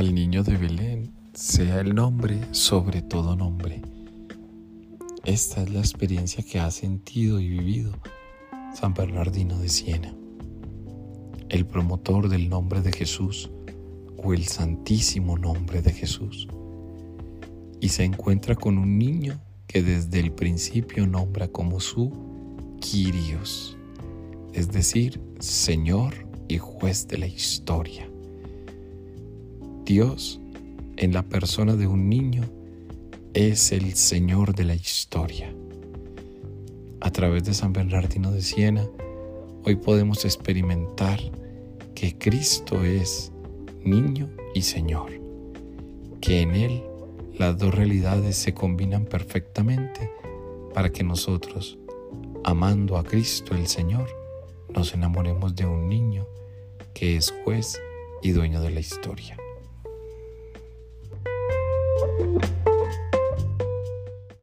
al niño de Belén sea el nombre sobre todo nombre. Esta es la experiencia que ha sentido y vivido San Bernardino de Siena, el promotor del nombre de Jesús o el santísimo nombre de Jesús. Y se encuentra con un niño que desde el principio nombra como su Kyrios, es decir, Señor y juez de la historia. Dios, en la persona de un niño, es el Señor de la historia. A través de San Bernardino de Siena, hoy podemos experimentar que Cristo es niño y Señor, que en Él las dos realidades se combinan perfectamente para que nosotros, amando a Cristo el Señor, nos enamoremos de un niño que es juez y dueño de la historia.